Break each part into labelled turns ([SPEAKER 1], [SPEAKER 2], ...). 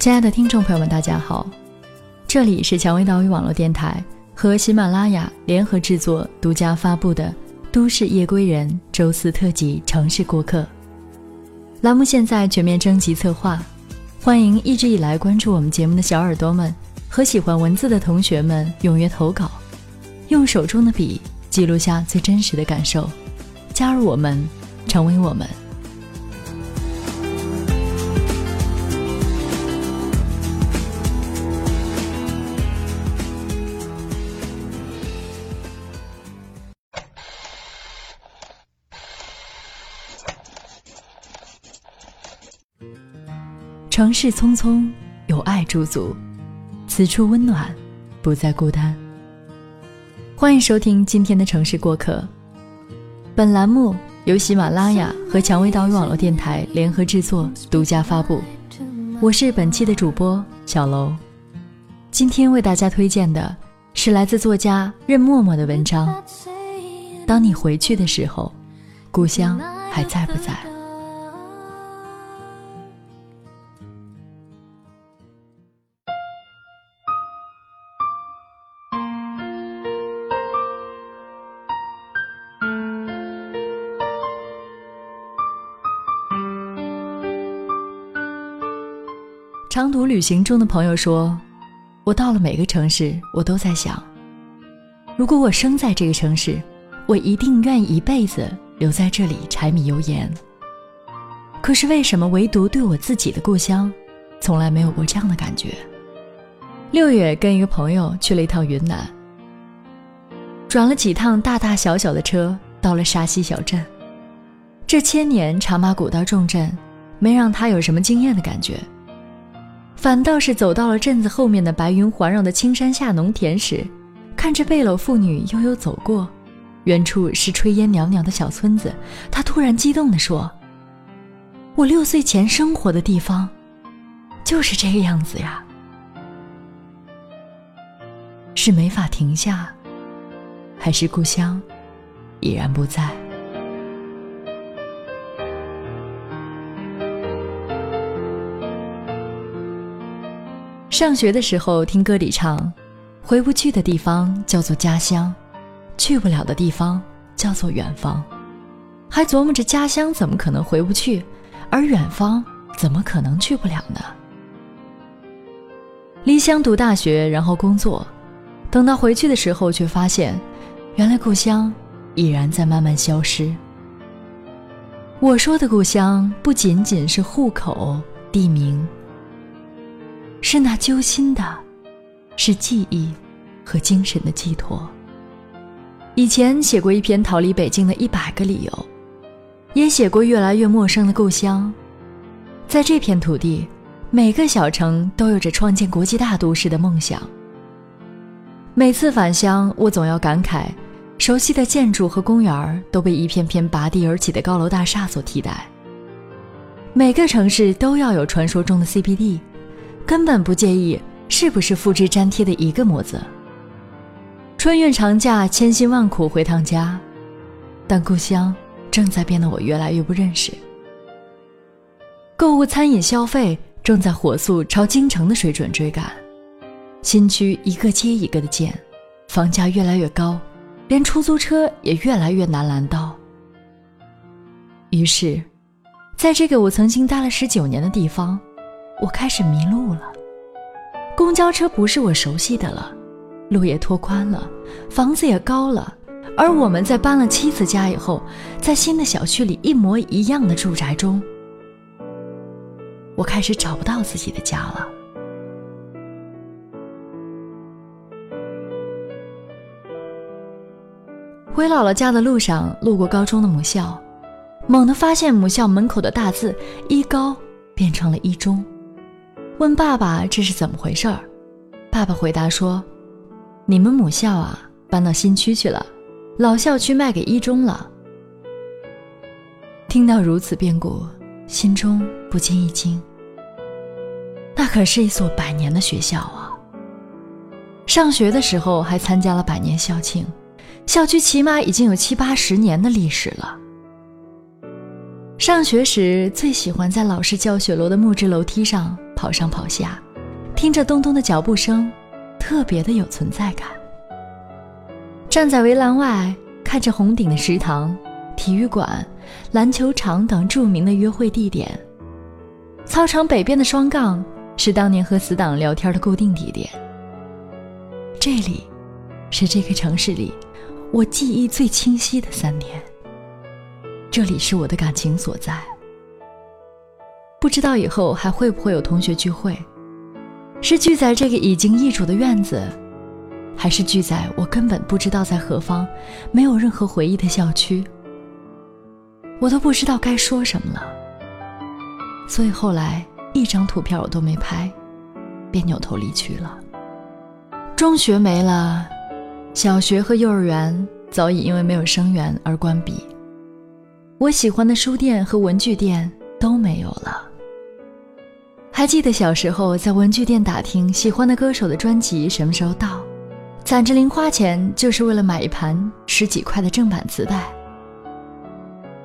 [SPEAKER 1] 亲爱的听众朋友们，大家好，这里是蔷薇岛屿网络电台和喜马拉雅联合制作、独家发布的《都市夜归人》周四特辑《城市过客》栏目，现在全面征集策划，欢迎一直以来关注我们节目的小耳朵们和喜欢文字的同学们踊跃投稿，用手中的笔记录下最真实的感受，加入我们，成为我们。城市匆匆，有爱驻足，此处温暖，不再孤单。欢迎收听今天的城市过客。本栏目由喜马拉雅和蔷薇岛屿网络电台联合制作、独家发布。我是本期的主播小楼。今天为大家推荐的是来自作家任默默的文章。当你回去的时候，故乡还在不在？长途旅行中的朋友说：“我到了每个城市，我都在想，如果我生在这个城市，我一定愿意一辈子留在这里柴米油盐。可是为什么唯独对我自己的故乡，从来没有过这样的感觉？”六月跟一个朋友去了一趟云南，转了几趟大大小小的车，到了沙溪小镇。这千年茶马古道重镇，没让他有什么惊艳的感觉。反倒是走到了镇子后面的白云环绕的青山下农田时，看着背篓妇女悠悠走过，远处是炊烟袅袅的小村子，他突然激动地说：“我六岁前生活的地方，就是这个样子呀！”是没法停下，还是故乡已然不在？上学的时候，听歌里唱：“回不去的地方叫做家乡，去不了的地方叫做远方。”还琢磨着家乡怎么可能回不去，而远方怎么可能去不了呢？离乡读大学，然后工作，等到回去的时候，却发现，原来故乡已然在慢慢消失。我说的故乡，不仅仅是户口、地名。是那揪心的，是记忆和精神的寄托。以前写过一篇逃离北京的一百个理由，也写过越来越陌生的故乡。在这片土地，每个小城都有着创建国际大都市的梦想。每次返乡，我总要感慨，熟悉的建筑和公园都被一片片拔地而起的高楼大厦所替代。每个城市都要有传说中的 CBD。根本不介意是不是复制粘贴的一个模子。春运长假，千辛万苦回趟家，但故乡正在变得我越来越不认识。购物、餐饮消费正在火速朝京城的水准追赶，新区一个接一个的建，房价越来越高，连出租车也越来越难拦到。于是，在这个我曾经待了十九年的地方。我开始迷路了，公交车不是我熟悉的了，路也拓宽了，房子也高了，而我们在搬了妻子家以后，在新的小区里一模一样的住宅中，我开始找不到自己的家了。回姥姥家的路上，路过高中的母校，猛地发现母校门口的大字“一高”变成了一中。问爸爸这是怎么回事儿？爸爸回答说：“你们母校啊，搬到新区去了，老校区卖给一中了。”听到如此变故，心中不禁一惊。那可是一所百年的学校啊！上学的时候还参加了百年校庆，校区起码已经有七八十年的历史了。上学时最喜欢在老师教学楼的木质楼梯上。跑上跑下，听着咚咚的脚步声，特别的有存在感。站在围栏外，看着红顶的食堂、体育馆、篮球场等著名的约会地点。操场北边的双杠是当年和死党聊天的固定地点。这里，是这个城市里我记忆最清晰的三年。这里是我的感情所在。不知道以后还会不会有同学聚会，是聚在这个已经易主的院子，还是聚在我根本不知道在何方、没有任何回忆的校区？我都不知道该说什么了。所以后来一张图片我都没拍，便扭头离去了。中学没了，小学和幼儿园早已因为没有生源而关闭。我喜欢的书店和文具店都没有了。还记得小时候在文具店打听喜欢的歌手的专辑什么时候到，攒着零花钱就是为了买一盘十几块的正版磁带。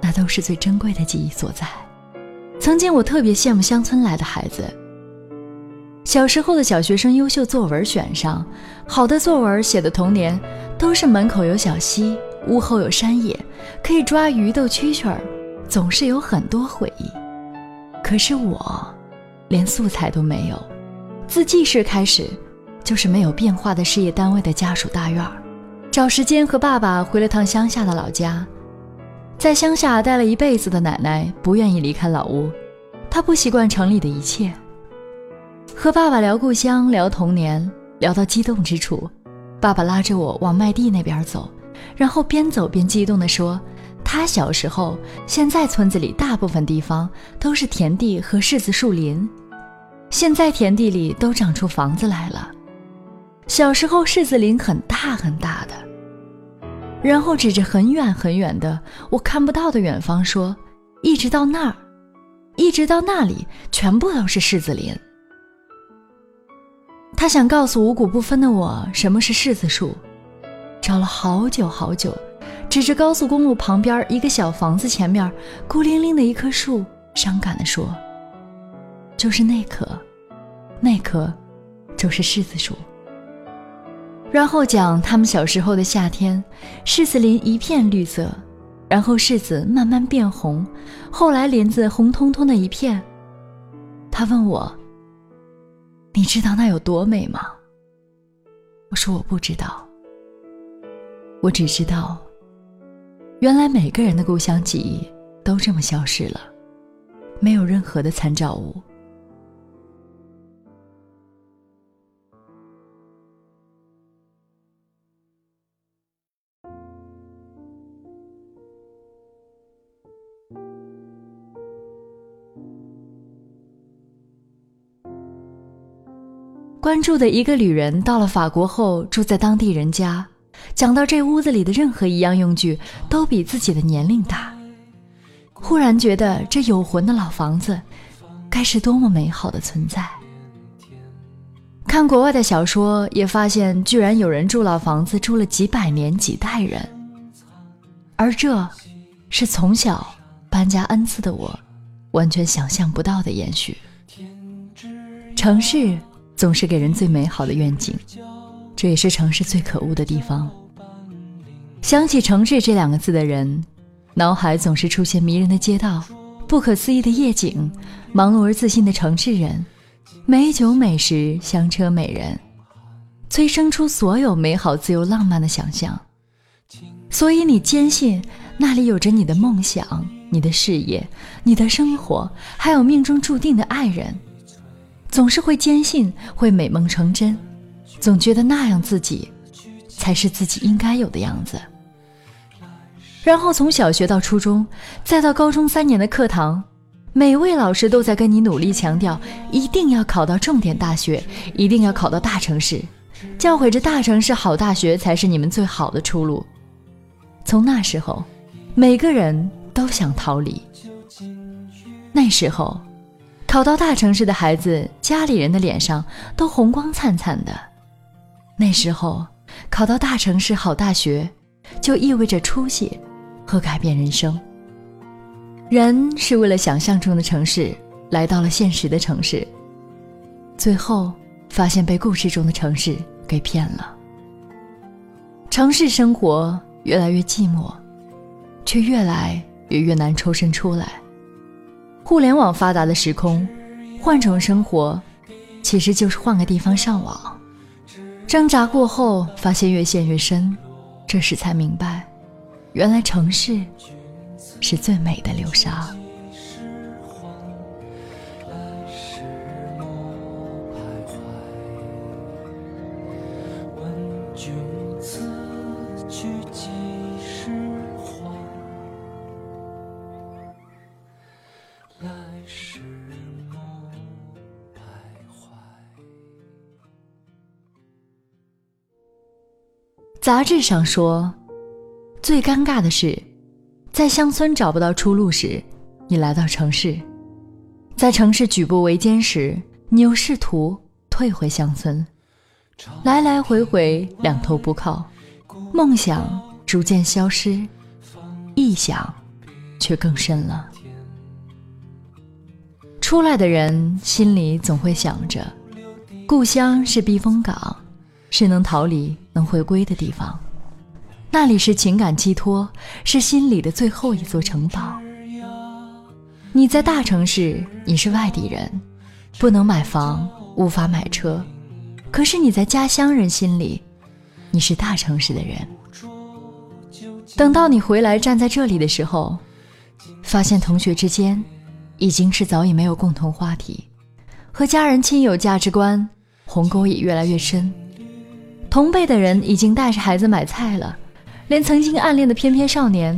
[SPEAKER 1] 那都是最珍贵的记忆所在。曾经我特别羡慕乡村来的孩子。小时候的小学生优秀作文选上，好的作文写的童年，都是门口有小溪，屋后有山野，可以抓鱼逗蛐蛐儿，总是有很多回忆。可是我，连素材都没有，自记事开始，就是没有变化的事业单位的家属大院儿。找时间和爸爸回了趟乡下的老家，在乡下待了一辈子的奶奶不愿意离开老屋，她不习惯城里的一切。和爸爸聊故乡，聊童年，聊到激动之处，爸爸拉着我往麦地那边走，然后边走边激动地说：“他小时候，现在村子里大部分地方都是田地和柿子树林，现在田地里都长出房子来了。小时候柿子林很大很大的。”然后指着很远很远的我看不到的远方说：“一直到那儿，一直到那里，全部都是柿子林。”他想告诉五谷不分的我什么是柿子树，找了好久好久，指着高速公路旁边一个小房子前面孤零零的一棵树，伤感地说：“就是那棵，那棵，就是柿子树。”然后讲他们小时候的夏天，柿子林一片绿色，然后柿子慢慢变红，后来林子红彤彤的一片。他问我。你知道那有多美吗？我说我不知道。我只知道，原来每个人的故乡记忆都这么消失了，没有任何的参照物。关注的一个旅人到了法国后，住在当地人家，讲到这屋子里的任何一样用具都比自己的年龄大，忽然觉得这有魂的老房子，该是多么美好的存在。看国外的小说，也发现居然有人住老房子住了几百年几代人，而这，是从小搬家 n 次的我，完全想象不到的延续。城市。总是给人最美好的愿景，这也是城市最可恶的地方。想起城市这两个字的人，脑海总是出现迷人的街道、不可思议的夜景、忙碌而自信的城市人、美酒美食、香车美人，催生出所有美好、自由、浪漫的想象。所以你坚信那里有着你的梦想、你的事业、你的生活，还有命中注定的爱人。总是会坚信会美梦成真，总觉得那样自己才是自己应该有的样子。然后从小学到初中，再到高中三年的课堂，每位老师都在跟你努力强调，一定要考到重点大学，一定要考到大城市，教诲着大城市好大学才是你们最好的出路。从那时候，每个人都想逃离。那时候。考到大城市的孩子，家里人的脸上都红光灿灿的。那时候，考到大城市好大学，就意味着出息和改变人生。人是为了想象中的城市来到了现实的城市，最后发现被故事中的城市给骗了。城市生活越来越寂寞，却越来越越难抽身出来。互联网发达的时空，换种生活，其实就是换个地方上网。挣扎过后，发现越陷越深，这时才明白，原来城市是最美的流沙。杂志上说，最尴尬的是，在乡村找不到出路时，你来到城市；在城市举步维艰时，你又试图退回乡村。来来回回，两头不靠，梦想逐渐消失，臆想却更深了。出来的人心里总会想着，故乡是避风港。是能逃离、能回归的地方，那里是情感寄托，是心里的最后一座城堡。你在大城市，你是外地人，不能买房，无法买车，可是你在家乡人心里，你是大城市的人。等到你回来站在这里的时候，发现同学之间已经是早已没有共同话题，和家人亲友价值观鸿沟也越来越深。同辈的人已经带着孩子买菜了，连曾经暗恋的翩翩少年，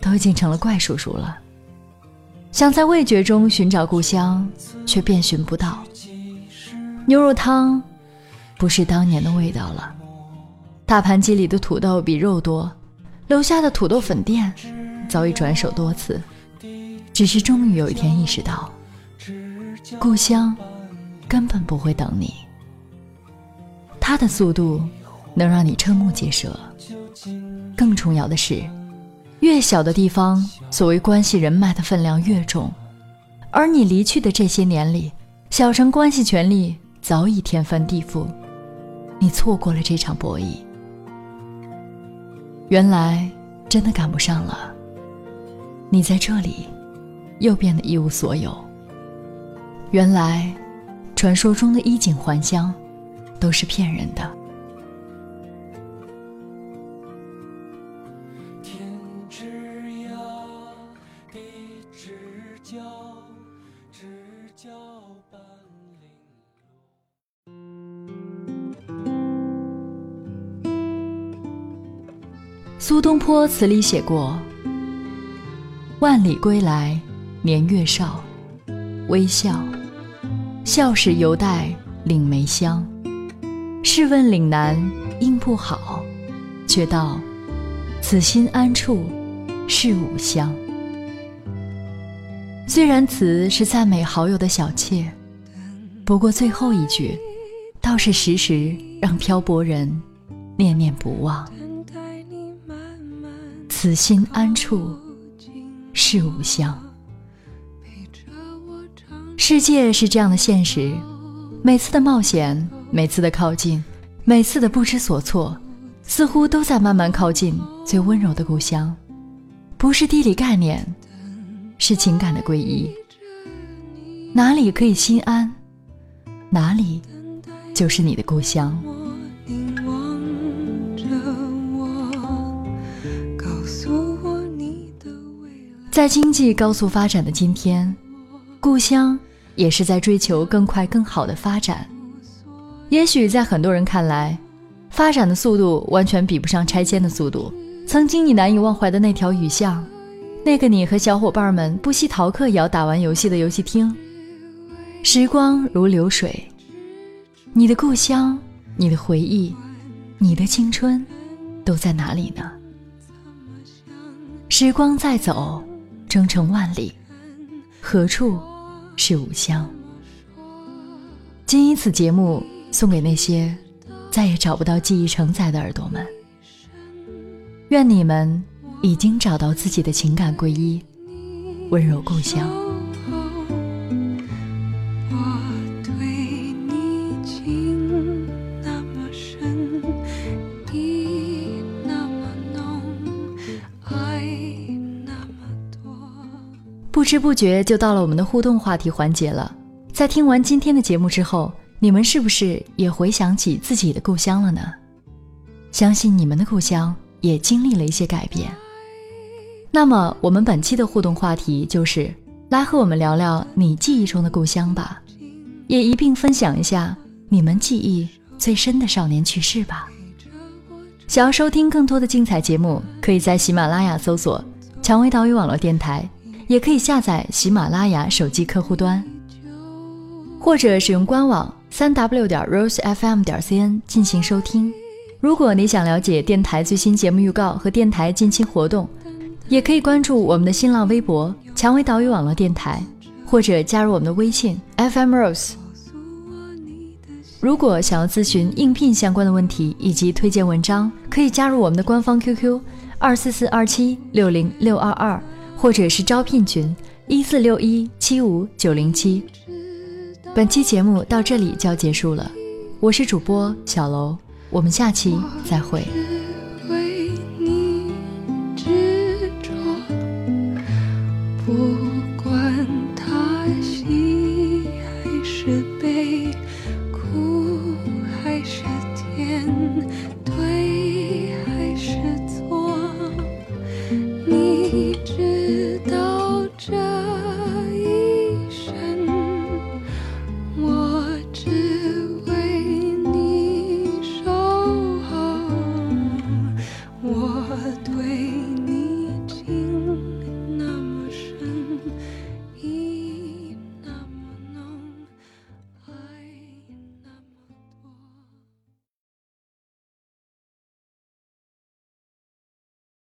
[SPEAKER 1] 都已经成了怪叔叔了。想在味觉中寻找故乡，却遍寻不到。牛肉汤，不是当年的味道了。大盘鸡里的土豆比肉多，楼下的土豆粉店，早已转手多次。只是终于有一天意识到，故乡，根本不会等你。他的速度能让你瞠目结舌。更重要的是，越小的地方，所谓关系人脉的分量越重。而你离去的这些年里，小城关系权力早已天翻地覆，你错过了这场博弈。原来真的赶不上了。你在这里，又变得一无所有。原来，传说中的衣锦还乡。都是骗人的。天之涯，地之角，知交半零落苏东坡词里写过：“万里归来，年月少，微笑，笑时犹带岭梅香。”试问岭南应不好，却道此心安处是吾乡。虽然词是赞美好友的小妾，不过最后一句，倒是时时让漂泊人念念不忘。此心安处是吾乡。世界是这样的现实，每次的冒险。每次的靠近，每次的不知所措，似乎都在慢慢靠近最温柔的故乡。不是地理概念，是情感的皈依。哪里可以心安，哪里就是你的故乡。在经济高速发展的今天，故乡也是在追求更快更好的发展。也许在很多人看来，发展的速度完全比不上拆迁的速度。曾经你难以忘怀的那条雨巷，那个你和小伙伴们不惜逃课也要打完游戏的游戏厅，时光如流水，你的故乡、你的回忆、你的青春，都在哪里呢？时光在走，征程万里，何处是吾乡？今以此节目。送给那些再也找不到记忆承载的耳朵们，愿你们已经找到自己的情感皈依，温柔故乡。不知不觉就到了我们的互动话题环节了，在听完今天的节目之后。你们是不是也回想起自己的故乡了呢？相信你们的故乡也经历了一些改变。那么，我们本期的互动话题就是来和我们聊聊你记忆中的故乡吧，也一并分享一下你们记忆最深的少年趣事吧。想要收听更多的精彩节目，可以在喜马拉雅搜索“蔷薇岛屿网络电台”，也可以下载喜马拉雅手机客户端，或者使用官网三 w 点 rosefm 点 cn 进行收听。如果你想了解电台最新节目预告和电台近期活动，也可以关注我们的新浪微博“蔷薇岛屿网络电台”，或者加入我们的微信 FM Rose。如果想要咨询应聘相关的问题以及推荐文章，可以加入我们的官方 QQ 二四四二七六零六二二，或者是招聘群一四六一七五九零七。本期节目到这里就要结束了，我是主播小楼，我们下期再会。